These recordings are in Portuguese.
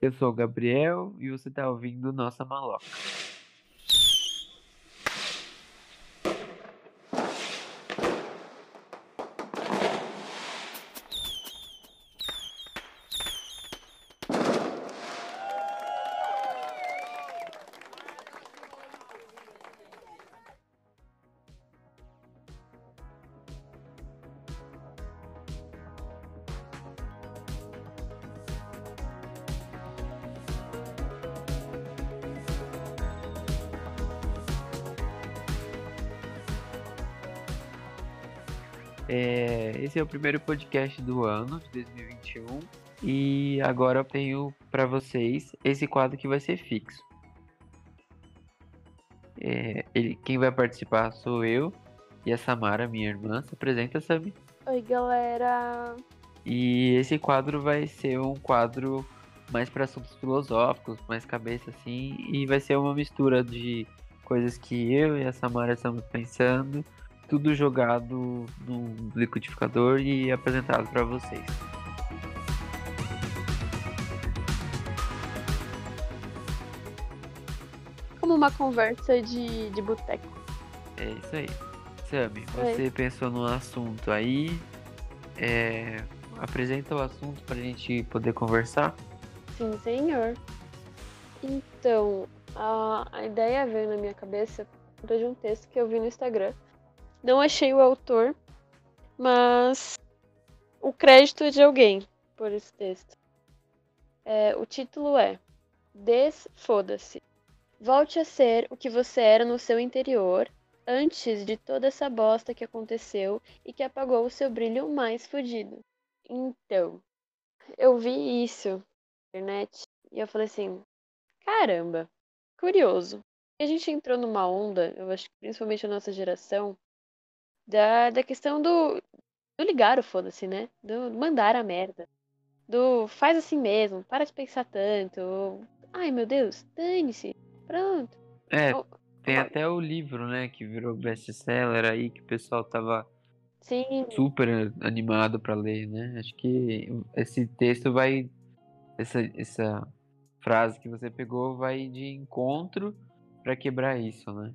Eu sou o Gabriel e você está ouvindo Nossa Maloca. É, o primeiro podcast do ano de 2021 e agora eu tenho para vocês esse quadro que vai ser fixo. É, ele, quem vai participar sou eu e a Samara, minha irmã. Se apresenta, Sami. Oi, galera. E esse quadro vai ser um quadro mais para assuntos filosóficos, mais cabeça assim, e vai ser uma mistura de coisas que eu e a Samara estamos pensando tudo jogado no liquidificador e apresentado para vocês. Como uma conversa de, de boteco. É isso aí. Sammy, você é. pensou no assunto aí. É... Apresenta o assunto para a gente poder conversar? Sim, senhor. Então, a, a ideia veio na minha cabeça de um texto que eu vi no Instagram não achei o autor, mas o crédito é de alguém por esse texto. É, o título é Desfoda-se. Volte a ser o que você era no seu interior antes de toda essa bosta que aconteceu e que apagou o seu brilho mais fodido. Então, eu vi isso na internet e eu falei assim: caramba, curioso. E a gente entrou numa onda, eu acho que principalmente a nossa geração, da, da questão do, do ligar o foda-se, né? Do mandar a merda. Do faz assim mesmo, para de pensar tanto. Ai meu Deus, dane-se. Pronto. É, tem até o livro, né, que virou best-seller aí, que o pessoal tava Sim. super animado para ler, né? Acho que esse texto vai. Essa, essa frase que você pegou vai de encontro para quebrar isso, né?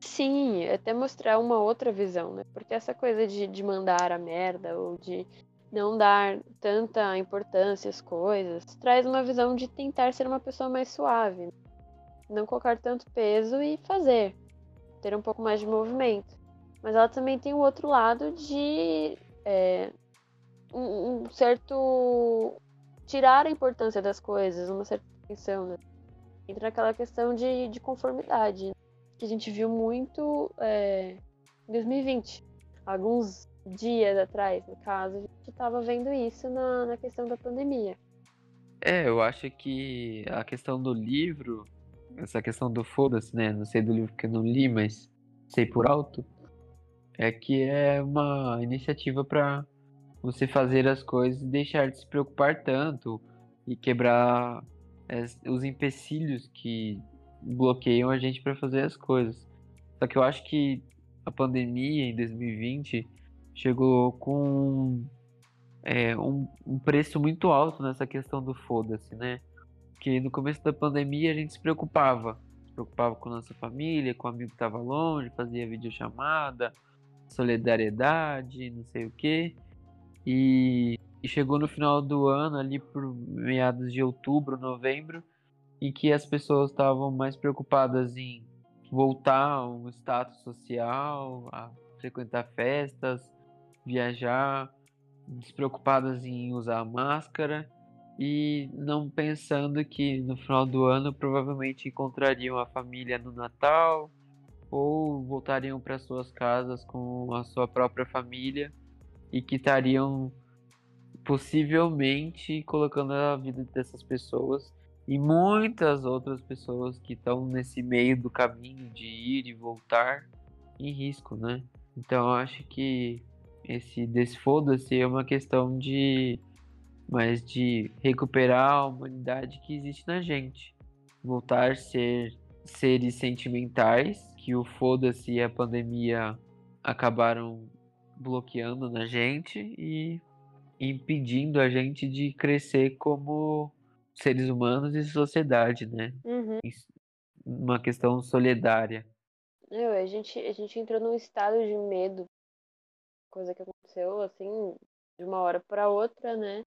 Sim, até mostrar uma outra visão, né? Porque essa coisa de, de mandar a merda ou de não dar tanta importância às coisas traz uma visão de tentar ser uma pessoa mais suave, né? não colocar tanto peso e fazer, ter um pouco mais de movimento. Mas ela também tem o outro lado de é, um, um, certo tirar a importância das coisas, uma certa atenção, né? Entra aquela questão de, de conformidade. Que a gente viu muito é, em 2020. Alguns dias atrás, no caso, a gente estava vendo isso na, na questão da pandemia. É, eu acho que a questão do livro, essa questão do foda-se, né? Não sei do livro que eu não li, mas sei por alto, é que é uma iniciativa para você fazer as coisas e deixar de se preocupar tanto e quebrar os empecilhos que bloqueiam a gente para fazer as coisas. Só que eu acho que a pandemia em 2020 chegou com é, um, um, preço muito alto nessa questão do foda-se, né? Que no começo da pandemia a gente se preocupava. Se preocupava com nossa família, com o amigo que estava longe, fazia videochamada, solidariedade, não sei o quê. E, e chegou no final do ano, ali por meados de outubro, novembro, em que as pessoas estavam mais preocupadas em voltar a um status social, a frequentar festas, viajar, despreocupadas em usar máscara e não pensando que no final do ano provavelmente encontrariam a família no Natal ou voltariam para suas casas com a sua própria família e que estariam possivelmente colocando a vida dessas pessoas e muitas outras pessoas que estão nesse meio do caminho de ir e voltar em risco, né? Então eu acho que esse desfoda-se é uma questão de mais de recuperar a humanidade que existe na gente, voltar a ser seres sentimentais que o foda-se e a pandemia acabaram bloqueando na gente e impedindo a gente de crescer como seres humanos e sociedade, né? Uhum. Uma questão solidária. A, gente, a gente entrou num estado de medo, coisa que aconteceu assim, de uma hora para outra, né?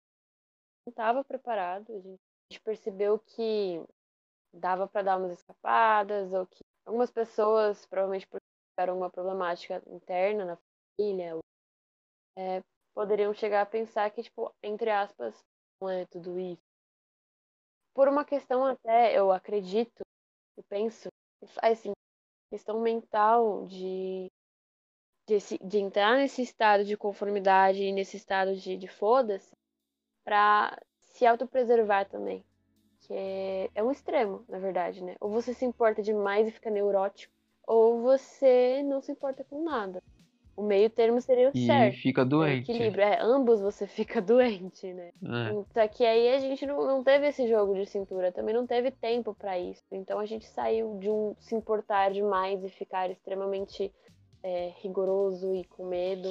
Não estava preparado, a gente, a gente percebeu que dava para dar umas escapadas, ou que algumas pessoas, provavelmente por tiveram uma problemática interna na família, é, poderiam chegar a pensar que, tipo, entre aspas, não é tudo isso. Por uma questão até, eu acredito, eu penso, assim, questão mental de, de, de entrar nesse estado de conformidade e nesse estado de, de foda-se para se autopreservar também. Que é, é um extremo, na verdade, né? Ou você se importa demais e fica neurótico, ou você não se importa com nada. O meio termo seria o e certo. fica doente. É equilíbrio. É, ambos você fica doente, né? É. Só que aí a gente não, não teve esse jogo de cintura, também não teve tempo para isso. Então a gente saiu de um se importar demais e ficar extremamente é, rigoroso e com medo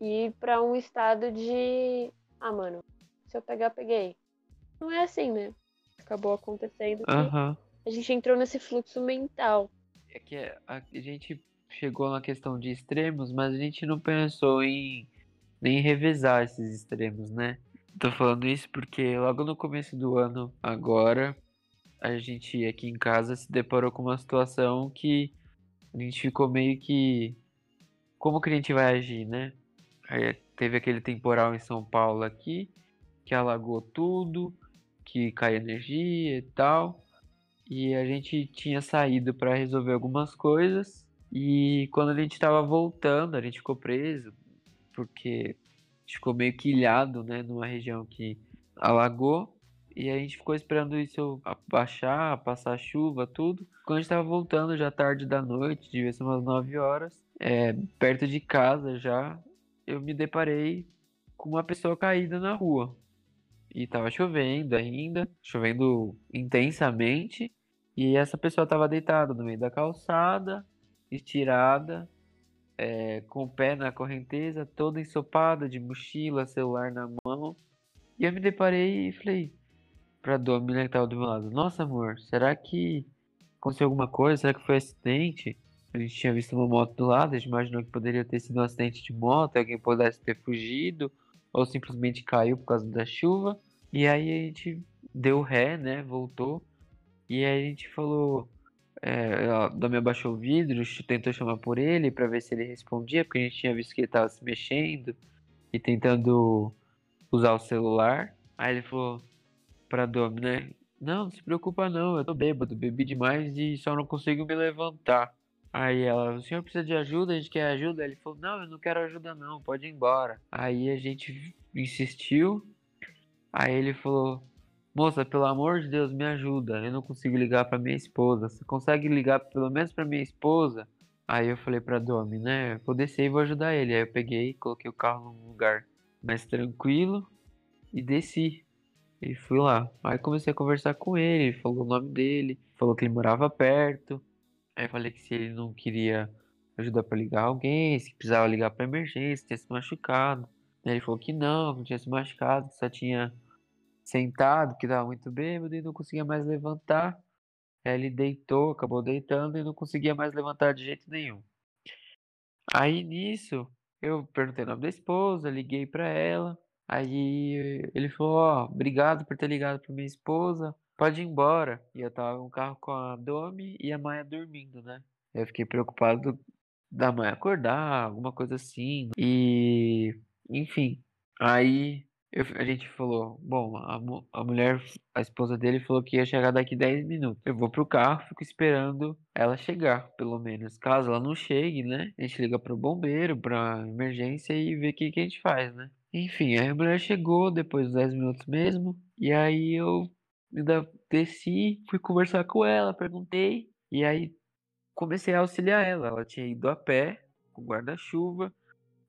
e para um estado de ah, mano, se eu pegar, peguei. Não é assim, né? Acabou acontecendo. Aham. A gente entrou nesse fluxo mental. É que a, a gente chegou na questão de extremos, mas a gente não pensou em nem revezar esses extremos, né? Tô falando isso porque logo no começo do ano, agora, a gente aqui em casa se deparou com uma situação que a gente ficou meio que. Como que a gente vai agir, né? Aí teve aquele temporal em São Paulo aqui, que alagou tudo, que caiu energia e tal. E a gente tinha saído para resolver algumas coisas e quando a gente tava voltando, a gente ficou preso, porque ficou meio que ilhado, né, numa região que alagou. E a gente ficou esperando isso baixar, passar chuva, tudo. Quando a gente tava voltando já tarde da noite, devia ser umas 9 horas, é, perto de casa já, eu me deparei com uma pessoa caída na rua. E tava chovendo ainda, chovendo intensamente. E essa pessoa tava deitada no meio da calçada, estirada, é, com o pé na correnteza, toda ensopada, de mochila, celular na mão. E eu me deparei e falei pra Domina que tava do meu lado: Nossa, amor, será que aconteceu alguma coisa? Será que foi acidente? A gente tinha visto uma moto do lado, a gente imaginou que poderia ter sido um acidente de moto, alguém pudesse ter fugido, ou simplesmente caiu por causa da chuva. E aí a gente deu ré, né? Voltou. E aí a gente falou: é, a Domi abaixou o vidro, tentou chamar por ele para ver se ele respondia, porque a gente tinha visto que ele estava se mexendo e tentando usar o celular. Aí ele falou pra Domi, né? Não, não se preocupa não, eu tô bêbado, bebi demais e só não consigo me levantar. Aí ela, o senhor precisa de ajuda, a gente quer ajuda? Ele falou, não, eu não quero ajuda não, pode ir embora. Aí a gente insistiu, aí ele falou, Moça, pelo amor de Deus, me ajuda. Eu não consigo ligar para minha esposa. Você consegue ligar pelo menos para minha esposa? Aí eu falei pra Domi, né? Vou descer e vou ajudar ele. Aí eu peguei, coloquei o carro num lugar mais tranquilo e desci. E fui lá. Aí comecei a conversar com ele, falou o nome dele, falou que ele morava perto. Aí falei que se ele não queria ajuda para ligar alguém, se precisava ligar para emergência, tinha se machucado. Aí ele falou que não, não tinha se machucado, que só tinha sentado, que estava muito bêbado e não conseguia mais levantar. Ele deitou, acabou deitando e não conseguia mais levantar de jeito nenhum. Aí nisso, eu perguntei o nome da esposa, liguei para ela. Aí ele falou: Ó, oh, obrigado por ter ligado para minha esposa, pode ir embora. E eu tava no carro com a Domi e a Maia dormindo, né? Eu fiquei preocupado da Maia acordar, alguma coisa assim. E, enfim, aí eu, a gente falou, bom, a, a mulher, a esposa dele falou que ia chegar daqui 10 minutos. Eu vou pro carro, fico esperando ela chegar, pelo menos. Caso ela não chegue, né? A gente liga pro bombeiro, pra emergência e vê o que, que a gente faz, né? Enfim, a mulher chegou depois dos 10 minutos mesmo. E aí eu ainda desci, fui conversar com ela, perguntei. E aí comecei a auxiliar ela. Ela tinha ido a pé, com guarda-chuva,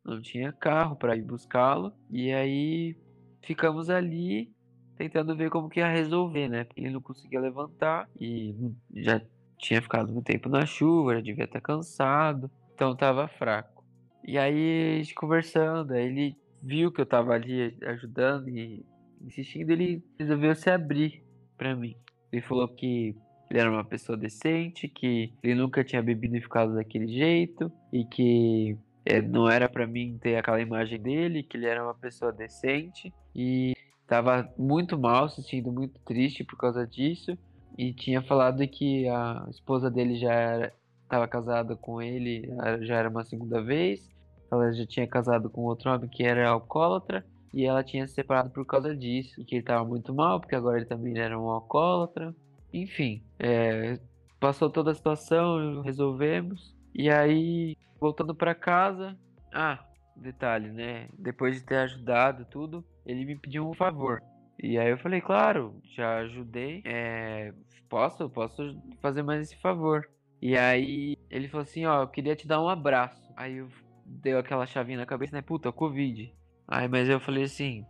não tinha carro para ir buscá-lo. E aí ficamos ali tentando ver como que ia resolver, né? Porque ele não conseguia levantar e já tinha ficado muito tempo na chuva, já devia estar cansado, então tava fraco. E aí a gente conversando, aí ele viu que eu tava ali ajudando e insistindo, ele resolveu se abrir. pra mim. Ele falou que ele era uma pessoa decente, que ele nunca tinha bebido e ficado daquele jeito, e que é, não era para mim ter aquela imagem dele, que ele era uma pessoa decente, e tava muito mal, se sentindo muito triste por causa disso, e tinha falado que a esposa dele já estava casada com ele, já era uma segunda vez, ela já tinha casado com outro homem que era alcoólatra, e ela tinha se separado por causa disso, e que ele estava muito mal, porque agora ele também era um alcoólatra, enfim, é, passou toda a situação, resolvemos. E aí, voltando para casa, ah, detalhe, né? Depois de ter ajudado tudo, ele me pediu um favor. E aí eu falei, claro, já ajudei, é, posso, posso fazer mais esse favor. E aí ele falou assim, ó, eu queria te dar um abraço. Aí eu deu aquela chavinha na cabeça, né? Puta, Covid. Aí, mas eu falei assim,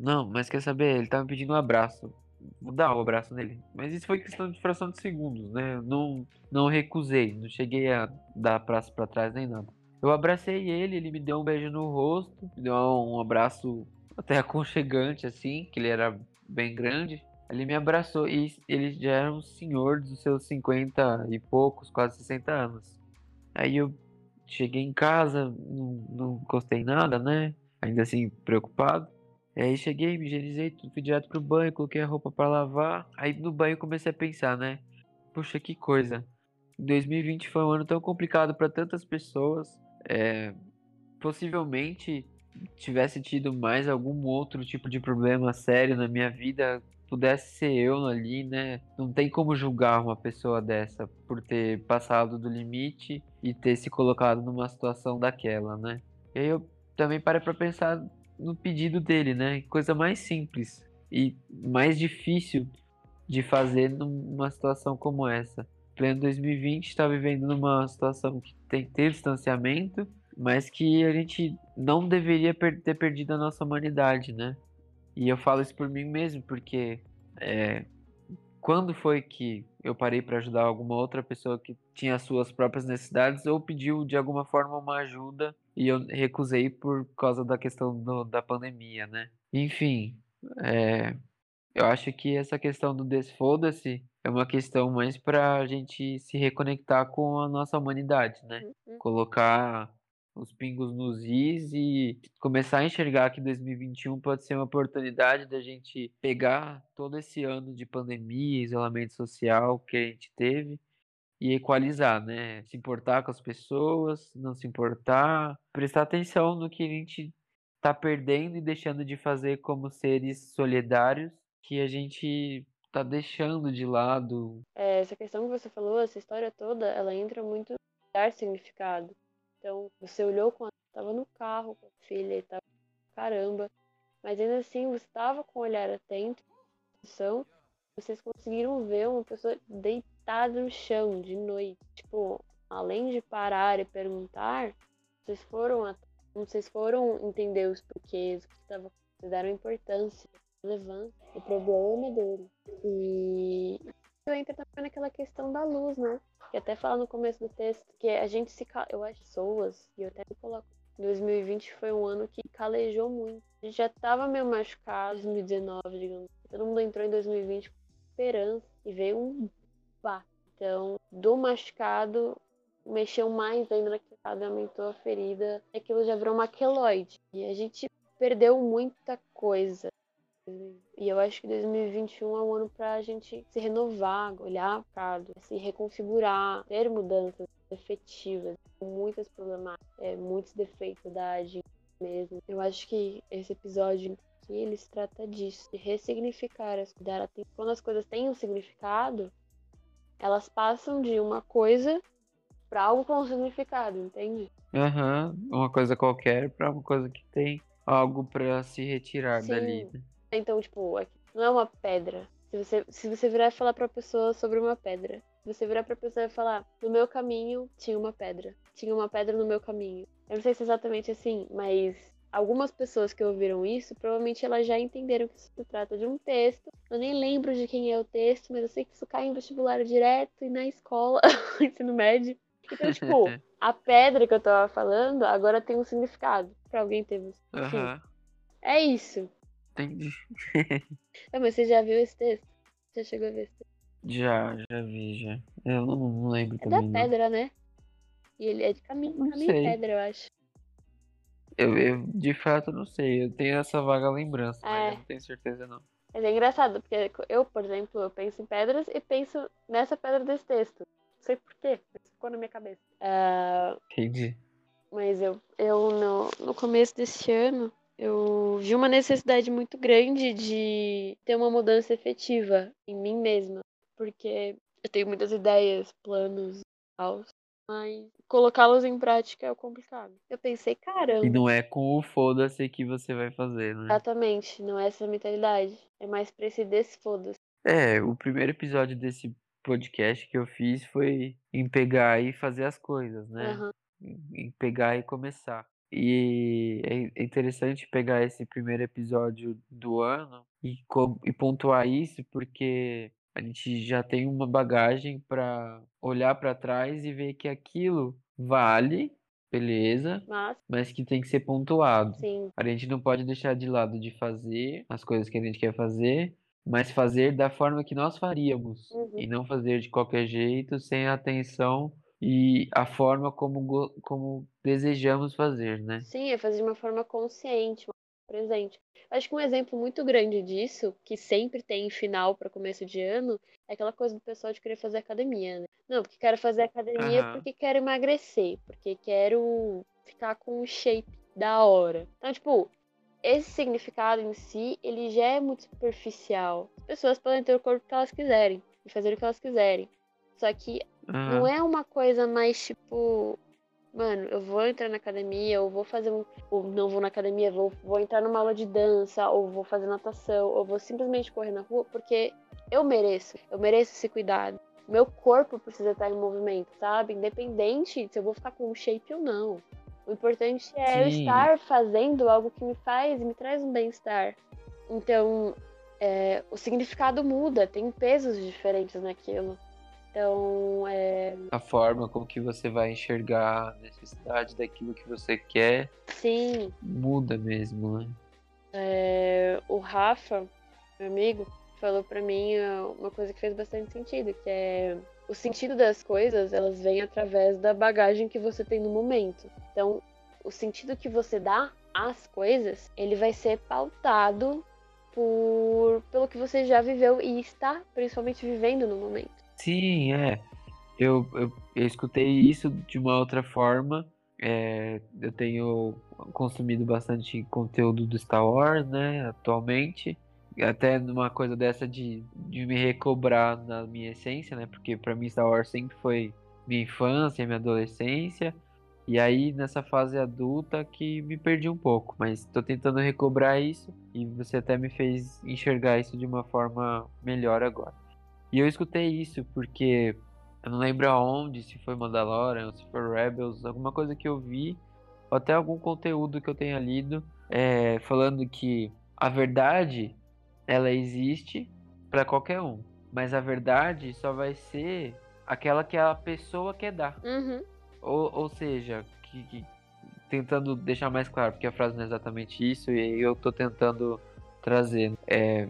não, mas quer saber? Ele tá me pedindo um abraço dar o abraço nele. Mas isso foi questão de fração de segundos, né? Não, não recusei, não cheguei a dar braço para trás nem nada. Eu abracei ele, ele me deu um beijo no rosto, me deu um abraço até aconchegante, assim, que ele era bem grande. Ele me abraçou e ele já era um senhor dos seus 50 e poucos, quase 60 anos. Aí eu cheguei em casa, não, não gostei nada, né? Ainda assim, preocupado. Aí cheguei, me higienizei, fui direto pro banho, coloquei a roupa para lavar. Aí no banho comecei a pensar, né? Puxa, que coisa. 2020 foi um ano tão complicado para tantas pessoas. É, possivelmente tivesse tido mais algum outro tipo de problema sério na minha vida, pudesse ser eu ali, né? Não tem como julgar uma pessoa dessa por ter passado do limite e ter se colocado numa situação daquela, né? E aí eu também parei para pensar no pedido dele, né? Coisa mais simples e mais difícil de fazer numa situação como essa. Pleno 2020 está vivendo numa situação que tem que ter distanciamento, mas que a gente não deveria ter perdido a nossa humanidade, né? E eu falo isso por mim mesmo, porque é, quando foi que eu parei para ajudar alguma outra pessoa que tinha suas próprias necessidades ou pediu de alguma forma uma ajuda e eu recusei por causa da questão do, da pandemia, né? Enfim, é, eu acho que essa questão do desfoda-se é uma questão mais para a gente se reconectar com a nossa humanidade, né? Uhum. Colocar os pingos nos is e começar a enxergar que 2021 pode ser uma oportunidade da gente pegar todo esse ano de pandemia, isolamento social que a gente teve e equalizar, né? Se importar com as pessoas, não se importar, prestar atenção no que a gente está perdendo e deixando de fazer como seres solidários que a gente está deixando de lado. É, essa questão que você falou, essa história toda, ela entra muito dar significado. Então, você olhou quando estava no carro com a filha e estava caramba, mas ainda assim você estava com o olhar atento, vocês conseguiram ver uma pessoa deitada no chão de noite. Tipo, além de parar e perguntar, vocês foram vocês foram entender os porquês, o que estava vocês deram importância, relevância, o problema dele. E entra também naquela questão da luz, né? Que até fala no começo do texto que a gente se. Eu acho pessoas, e eu até coloco. 2020 foi um ano que calejou muito. A gente já tava meio machucado, 2019, digamos. Todo mundo entrou em 2020 com esperança e veio um pá. Então, do machucado, mexeu mais ainda naquele aumentou a ferida. Aquilo já virou uma queloide. E a gente perdeu muita coisa. E eu acho que 2021 é um ano para a gente se renovar, olhar para se reconfigurar, ter mudanças efetivas, muitas problemáticas, é, muitos defeitos da gente mesmo. Eu acho que esse episódio aqui ele se trata disso, de ressignificar, dar atenção. Quando as coisas têm um significado, elas passam de uma coisa para algo com um significado, entende? Aham, uhum, uma coisa qualquer para uma coisa que tem algo para se retirar Sim. dali. Então, tipo, não é uma pedra. Se você, se você virar e falar pra pessoa sobre uma pedra, se você virar pra pessoa e falar, no meu caminho tinha uma pedra. Tinha uma pedra no meu caminho. Eu não sei se é exatamente assim, mas algumas pessoas que ouviram isso, provavelmente elas já entenderam que isso se trata de um texto. Eu nem lembro de quem é o texto, mas eu sei que isso cai em vestibular direto e na escola, ensino médio. Então, tipo, a pedra que eu tava falando agora tem um significado. Pra alguém ter. Enfim, uhum. É isso. Entendi. é, mas você já viu esse texto? Você chegou a ver? Já, já vi, já. Eu não, não lembro É também. da não. pedra, né? E ele é de caminho, Não caminho sei. pedra, eu acho. Eu, eu, de fato, não sei. Eu tenho essa vaga lembrança, mas É. eu não tenho certeza, não. Mas é engraçado, porque eu, por exemplo, eu penso em pedras e penso nessa pedra desse texto. Não sei porquê, mas ficou na minha cabeça. Ah, Entendi. mas eu, eu no, no começo desse ano, eu vi uma necessidade muito grande de ter uma mudança efetiva em mim mesma. Porque eu tenho muitas ideias, planos, tal, mas colocá-los em prática é o complicado. Eu pensei, caramba. E não é com o foda-se que você vai fazer, né? Exatamente, não é essa mentalidade. É mais pra esse desse foda-se. É, o primeiro episódio desse podcast que eu fiz foi em pegar e fazer as coisas, né? Em em pegar e começar. E é é interessante pegar esse primeiro episódio do ano e, e pontuar isso, porque a gente já tem uma bagagem para olhar para trás e ver que aquilo vale, beleza, Mas, mas que tem que ser pontuado. sim, A gente não pode deixar de lado de fazer as coisas que a gente quer fazer, mas fazer da forma que nós faríamos Uhum. e não fazer de qualquer jeito, sem a atenção e a forma como, como desejamos fazer, né? sim, é fazer de uma forma consciente, presente. Acho que um exemplo muito grande disso, que sempre tem em final para começo de ano, é aquela coisa do pessoal de querer fazer academia, né? Não, porque quero fazer academia Aham. porque quero emagrecer, porque quero ficar com um shape da hora. Então, tipo, esse significado em si, ele já é muito superficial. As pessoas podem ter o corpo que elas quiserem e fazer o que elas quiserem. Só que não Aham. é uma coisa mais tipo, mano, eu vou entrar na academia, ou vou fazer um. Ou não vou na academia, vou, vou entrar numa aula de dança, ou vou fazer natação, ou vou simplesmente correr na rua, porque eu mereço. Eu mereço esse cuidado. Meu corpo precisa estar em movimento, sabe? Independente se eu vou ficar com um shape ou não. O importante é eu Sim. estar fazendo algo que me faz, me traz um bem-estar. Então, é, o significado muda, tem pesos diferentes naquilo. Então, é, A forma como que você vai enxergar a necessidade daquilo que você quer sim, muda mesmo, né? é, o Rafa, meu amigo, falou pra mim uma coisa que fez bastante sentido, que é o sentido das coisas, elas vêm através da bagagem que você tem no momento. Então, o sentido que você dá às coisas, ele vai ser pautado por pelo que você já viveu e está principalmente vivendo no momento. Sim, é. Eu, eu, eu escutei isso de uma outra forma. É, eu tenho consumido bastante conteúdo do Star Wars, né, atualmente. Até numa coisa dessa de, de me recobrar na minha essência, né? Porque pra mim Star Wars sempre foi minha infância, minha adolescência. E aí nessa fase adulta que me perdi um pouco, mas tô tentando recobrar isso e você até me fez enxergar isso de uma forma melhor agora. E eu escutei isso porque eu não lembro aonde, se foi Mandalorian, se foi Rebels, alguma coisa que eu vi, ou até algum conteúdo que eu tenha lido, é, falando que a verdade ela existe para qualquer um, mas a verdade só vai ser aquela que a pessoa quer dar. Uhum. Ou, ou seja, que, que- tentando deixar mais claro, porque a frase não é exatamente isso, e eu tô tentando trazer. É,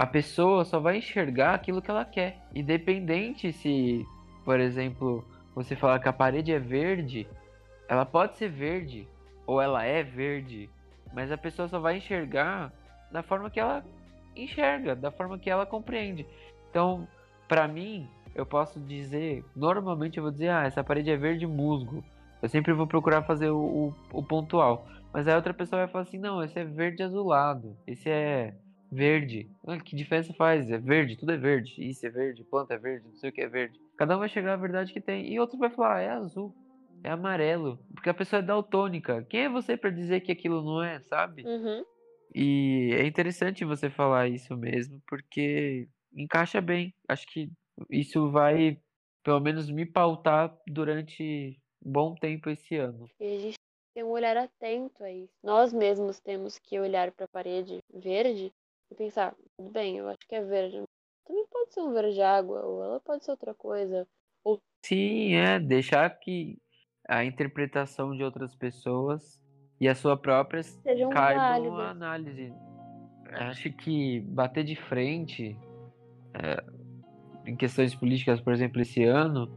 a pessoa só vai enxergar aquilo que ela quer. Independente se, por exemplo, você falar que a parede é verde, ela pode ser verde, ou ela é verde, mas a pessoa só vai enxergar da forma que ela enxerga, da forma que ela compreende. Então, pra mim, eu posso dizer, normalmente eu vou dizer, ah, essa parede é verde musgo. Eu sempre vou procurar fazer o, o, o pontual. Mas aí outra pessoa vai falar assim, não, esse é verde azulado, esse é verde. Ah, que diferença faz? É verde, tudo é verde. Isso é verde, planta é verde, não sei o que é verde. Cada um vai chegar à verdade que tem. E outro vai falar, ah, é azul, é amarelo. Porque a pessoa é daltônica. Quem é você pra dizer que aquilo não é, sabe? Uhum. E é interessante você falar isso mesmo, porque encaixa bem. Acho que isso vai, pelo menos, me pautar durante um bom tempo esse ano. E a gente tem um olhar atento a isso. Nós mesmos temos que olhar para a parede verde e pensar, tudo bem, eu acho que é verde. Também pode ser um verde água, ou ela pode ser outra coisa. Sim, é, deixar que a interpretação de outras pessoas e a sua própria Sejam caibam válidas. a análise. Acho que bater de frente é, em questões políticas, por exemplo, esse ano,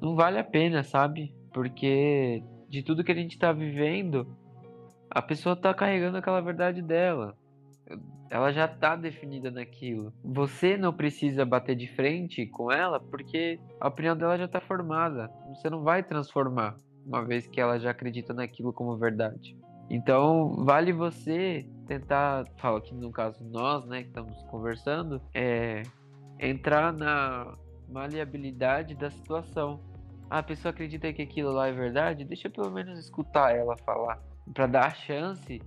não vale a pena, sabe? Porque de tudo que a gente tá vivendo, a pessoa tá carregando aquela verdade dela. Ela já tá definida naquilo. Você não precisa bater de frente com ela porque a opinião dela já tá formada. Você não vai transformar, uma vez que ela já acredita naquilo como verdade. Então, vale você tentar, falo aqui no caso nós, né, que estamos conversando, é entrar na maleabilidade da situação. a pessoa acredita que aquilo lá é verdade, deixa pelo menos escutar ela falar, para dar a chance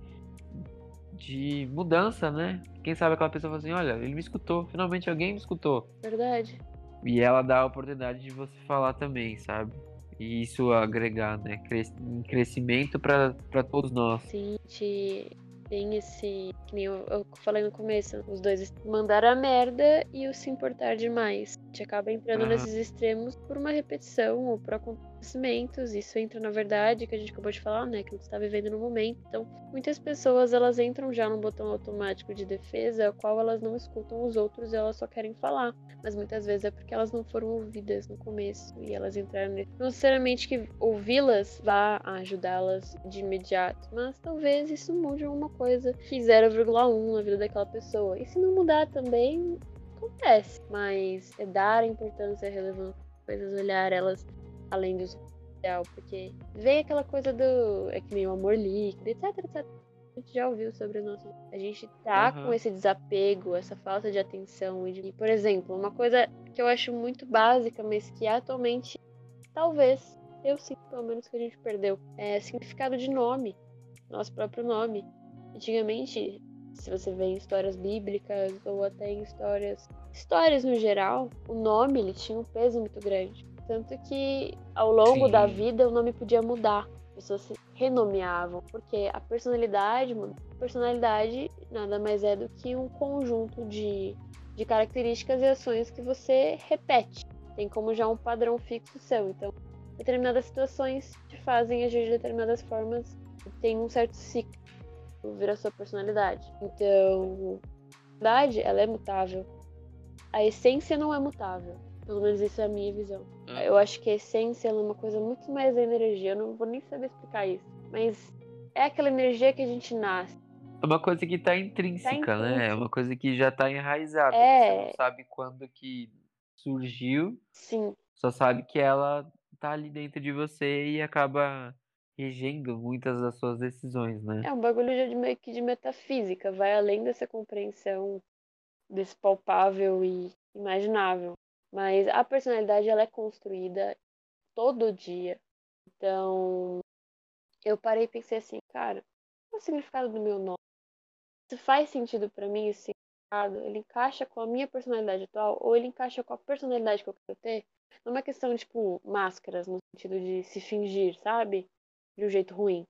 de mudança, né? Quem sabe aquela pessoa fala assim, olha, ele me escutou, finalmente alguém me escutou. Verdade. E ela dá a oportunidade de você falar também, sabe? E isso agregar, né? Cres crescimento para todos nós. Sim, te tem esse. Que nem eu, eu, falei no começo, os dois mandar a merda e o se importar demais. A gente acaba entrando uhum. nesses extremos por uma repetição ou por acontecimentos. Isso entra na verdade, que a gente acabou de falar, né? Que você está vivendo no momento. Então, muitas pessoas elas entram já num botão automático de defesa, qual elas não escutam os outros e elas só querem falar. Mas muitas vezes é porque elas não foram ouvidas no começo e elas entraram nesse. Não necessariamente que ouvi-las vá ajudá-las de imediato, mas talvez isso mude uma coisa que 0,1 na vida daquela pessoa. E se não mudar também, acontece. Mas é dar importância e relevância coisas, olhar elas além do social, porque vem aquela coisa do. É que nem o amor líquido, etc, etc. A gente já ouviu sobre o nosso. A gente tá uhum. com esse desapego, essa falta de atenção. E, por exemplo, uma coisa que eu acho muito básica, mas que atualmente, talvez, eu sinto pelo menos que a gente perdeu, é significado de nome. Nosso próprio nome. Antigamente, se você vê em histórias bíblicas ou até em histórias, histórias no geral, o nome ele tinha um peso muito grande. Tanto que ao longo Sim. da vida o nome podia mudar. As pessoas se renomeavam, porque a personalidade, a personalidade nada mais é do que um conjunto de, de características e ações que você repete. Tem como já um padrão fixo seu. Então, determinadas situações te fazem agir de determinadas formas. Tem um certo ciclo vira sua personalidade. Então, a personalidade, ela é mutável. A essência não é mutável. Pelo menos isso é a minha visão. É. Eu acho que a essência é uma coisa muito mais da energia. Eu não vou nem saber explicar isso. Mas é aquela energia que a gente nasce. É uma coisa que tá intrínseca, tá né? É uma coisa que já tá enraizada. É... Você não sabe quando que surgiu. Sim. Só sabe que ela tá ali dentro de você e acaba regendo muitas das suas decisões, né? É um bagulho de meio que de metafísica, vai além dessa compreensão desse palpável e imaginável. Mas a personalidade ela é construída todo dia. Então, eu parei e pensei assim, cara, qual é o significado do meu nome? Se faz sentido para mim esse significado, ele encaixa com a minha personalidade atual ou ele encaixa com a personalidade que eu quero ter? Não é uma questão, tipo, máscaras, no sentido de se fingir, sabe? De um jeito ruim.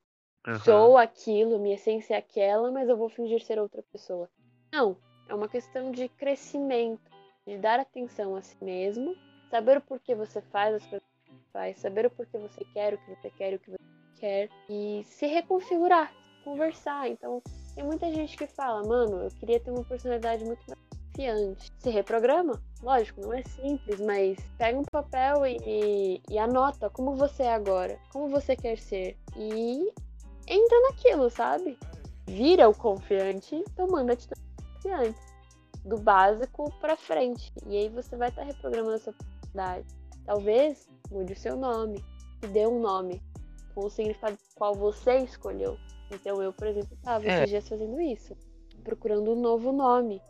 Uhum. Sou aquilo, minha essência é aquela, mas eu vou fingir ser outra pessoa. Não, é uma questão de crescimento, de dar atenção a si mesmo, saber o porquê você faz as coisas que você faz, saber o porquê você quer, o que você quer, o que você quer, e se reconfigurar, conversar. Então, tem muita gente que fala, mano, eu queria ter uma personalidade muito mais confiante. Se reprograma, lógico, não é simples, mas pega um papel e, e anota como você é agora, como você quer ser e entra naquilo, sabe? Vira o confiante tomando atitude confiante. Do básico para frente. E aí você vai estar tá reprogramando a sua personalidade. Talvez mude o seu nome, e dê um nome com o significado qual você escolheu. Então eu, por exemplo, estava é. esses dias fazendo isso, procurando um novo nome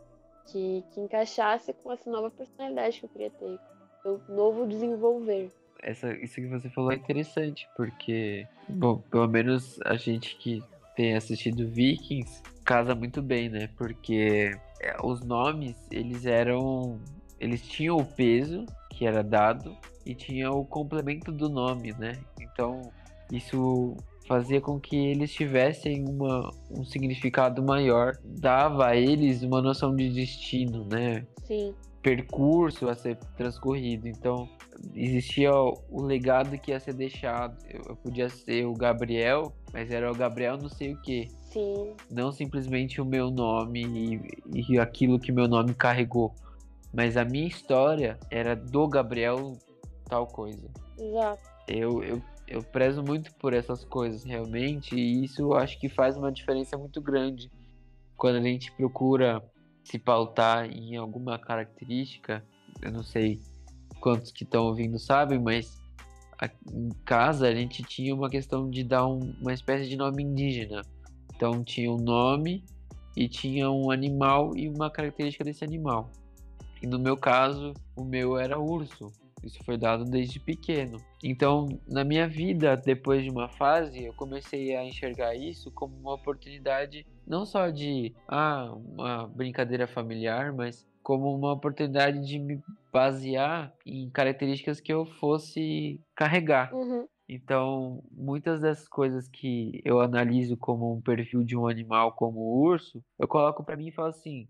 que, que encaixasse com essa nova personalidade que eu queria ter, o novo desenvolver. Essa, isso que você falou é interessante, porque, bom, pelo menos a gente que tem assistido Vikings casa muito bem, né? Porque é, os nomes, eles eram. Eles tinham o peso que era dado e tinha o complemento do nome, né? Então, isso fazia com que eles tivessem uma, um significado maior, dava a eles uma noção de destino, né? Sim. Percurso a ser transcorrido. Então, existia o legado que ia ser deixado. Eu, eu podia ser o Gabriel, mas era o Gabriel não sei o que. Sim. Não simplesmente o meu nome e, e aquilo que meu nome carregou. mas a minha história era do Gabriel tal coisa. Exato. Eu, eu, eu prezo muito por essas coisas realmente, e isso eu acho que faz uma diferença muito grande quando a gente procura se pautar em alguma característica. Eu não sei quantos que estão ouvindo sabem, mas em casa a gente tinha uma questão de dar um, uma espécie de nome indígena. Então tinha um nome e tinha um animal e uma característica desse animal. E no meu caso, o meu era urso. Isso foi dado desde pequeno. Então, na minha vida, depois de uma fase, eu comecei a enxergar isso como uma oportunidade não só de ah, uma brincadeira familiar, mas como uma oportunidade de me basear em características que eu fosse carregar. Uhum. Então, muitas das coisas que eu analiso como um perfil de um animal como o urso, eu coloco para mim e falo assim: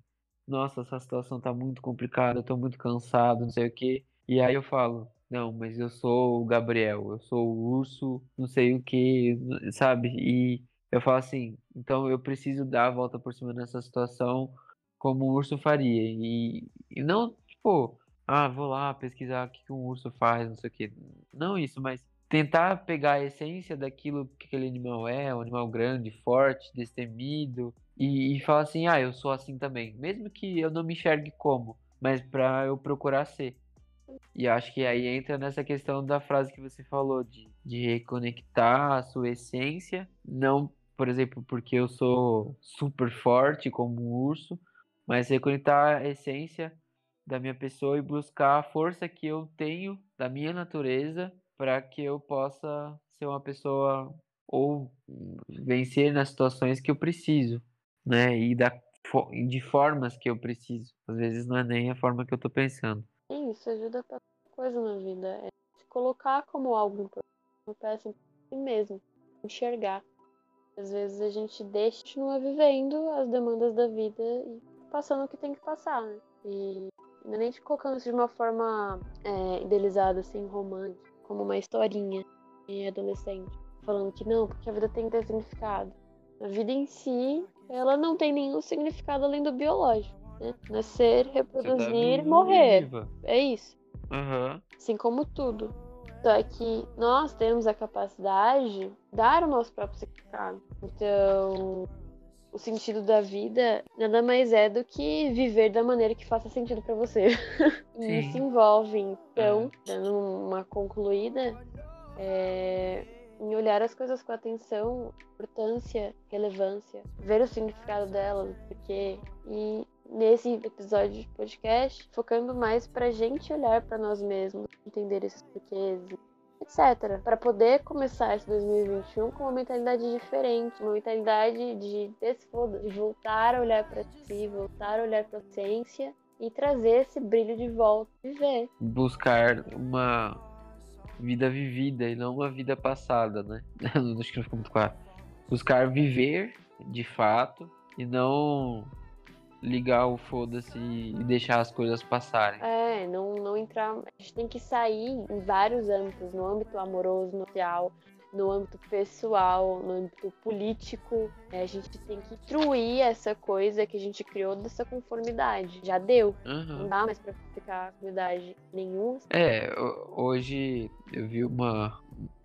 "Nossa, essa situação tá muito complicada, eu tô muito cansado, não sei o quê". E aí eu falo: "Não, mas eu sou o Gabriel, eu sou o urso, não sei o quê", sabe? E eu falo assim: "Então eu preciso dar a volta por cima nessa situação como um urso faria". E, e não, tipo, ah, vou lá pesquisar o que, um urso faz, não sei o quê. Não isso, mas tentar pegar a essência daquilo que aquele animal é, um animal grande, forte, destemido, e, e falar assim, ah, eu sou assim também, mesmo que eu não me enxergue como, mas para eu procurar ser. E acho que aí entra nessa questão da frase que você falou, de, de reconectar a sua essência, não, por exemplo, porque eu sou super forte como um urso, mas reconectar a essência da minha pessoa e buscar a força que eu tenho da minha natureza para que eu possa ser uma pessoa ou vencer nas situações que eu preciso, né? E da, de formas que eu preciso. Às vezes não é nem a forma que eu tô pensando. Sim, isso ajuda pra coisa na vida. É se colocar como algo importante, em si mesmo, enxergar. Às vezes a gente deixa, continua vivendo as demandas da vida e passando o que tem que passar, né? E não é nem te colocando isso de uma forma é, idealizada, assim, romântica, como uma historinha de adolescente. Falando que não, porque a vida tem que ter significado. A vida em si, ela não tem nenhum significado além do biológico. Né? Nascer, Tá reproduzir, morrer. viva. É isso. Aham. Assim como tudo. Só que nós temos a capacidade de dar o nosso próprio significado. Então, o sentido da vida nada mais é do que viver da maneira que faça sentido pra você. e isso envolve, então, dando uma concluída, é, em olhar as coisas com atenção, importância, relevância, ver o significado delas, porque e nesse episódio de podcast, focando mais pra gente olhar pra nós mesmos, entender esses porquês, etc. Para poder começar esse 2021 com uma mentalidade diferente, uma mentalidade de de voltar a olhar pra si, voltar a olhar pra ciência e trazer esse brilho de volta, viver. Buscar uma vida vivida e não uma vida passada, né? Acho que não ficou muito claro. Buscar viver de fato e não ligar o foda-se e deixar as coisas passarem. É, não, não entrar. A gente tem que sair em vários âmbitos, no âmbito amoroso, no social, no âmbito pessoal, no âmbito político. É, a gente tem que instruir essa coisa que a gente criou dessa conformidade. Já deu. Aham. Não dá mais pra ficar conformidade nenhuma. É, ho- hoje eu vi uma,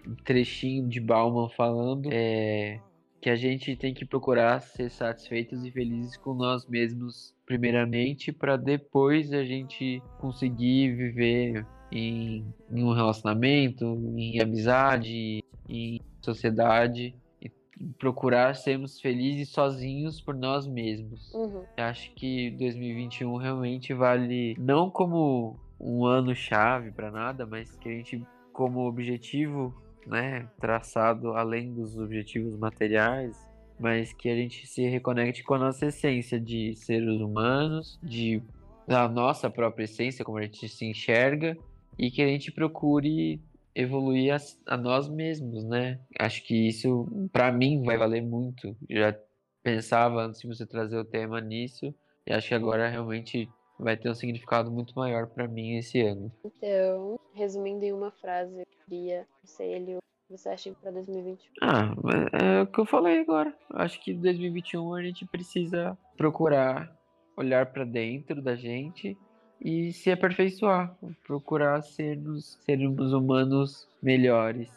um trechinho de Bauman falando é, que a gente tem que procurar ser satisfeitos e felizes com nós mesmos, primeiramente, para depois a gente conseguir viver em, em um relacionamento, em amizade, em sociedade. e Procurar sermos felizes sozinhos por nós mesmos. Uhum. Acho que 2021 realmente vale não como um ano chave para nada, mas que a gente como objetivo, né, traçado além dos objetivos materiais, mas que a gente se reconecte com a nossa essência de seres humanos, de da nossa própria essência, como a gente se enxerga, e que a gente procure evoluir a, a nós mesmos, né? Acho que isso para mim vai valer muito. Já pensava antes de você trazer o tema nisso, e acho que agora realmente vai ter um significado muito maior para mim esse ano. Então, resumindo em uma frase, eu queria conselho que você acha para 2021. Ah, é o que eu falei agora. Acho que 2021 a gente precisa procurar olhar para dentro da gente e se aperfeiçoar, procurar sermos, sermos humanos melhores.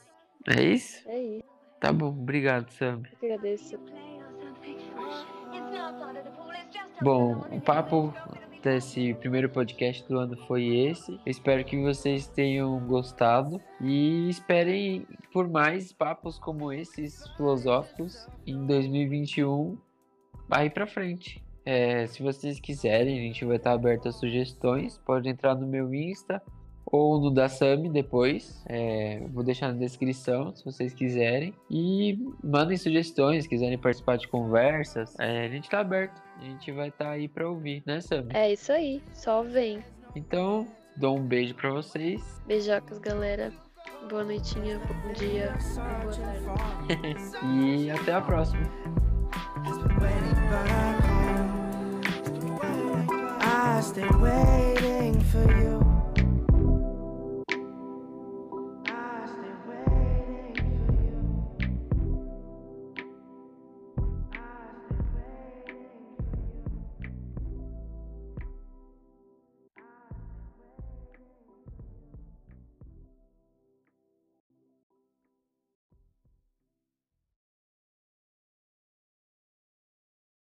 É isso? É isso. Tá bom, obrigado, Sam. Eu agradeço. Bom, o papo desse primeiro podcast do ano foi esse. Eu espero que vocês tenham gostado e esperem por mais papos como esses filosóficos em 2021 aí pra frente. É, se vocês quiserem, a gente vai estar aberto a sugestões. Pode entrar no meu Insta ou no da Sami depois. É, vou deixar na descrição se vocês quiserem. E mandem sugestões, se quiserem participar de conversas. É, a gente está aberto. A gente vai estar aí para ouvir, né, Sami? É isso aí. Só vem. Então, dou um beijo para vocês. Beijocas, galera. Boa noitinha, bom dia, boa tarde. e até a próxima. I stay waiting for you.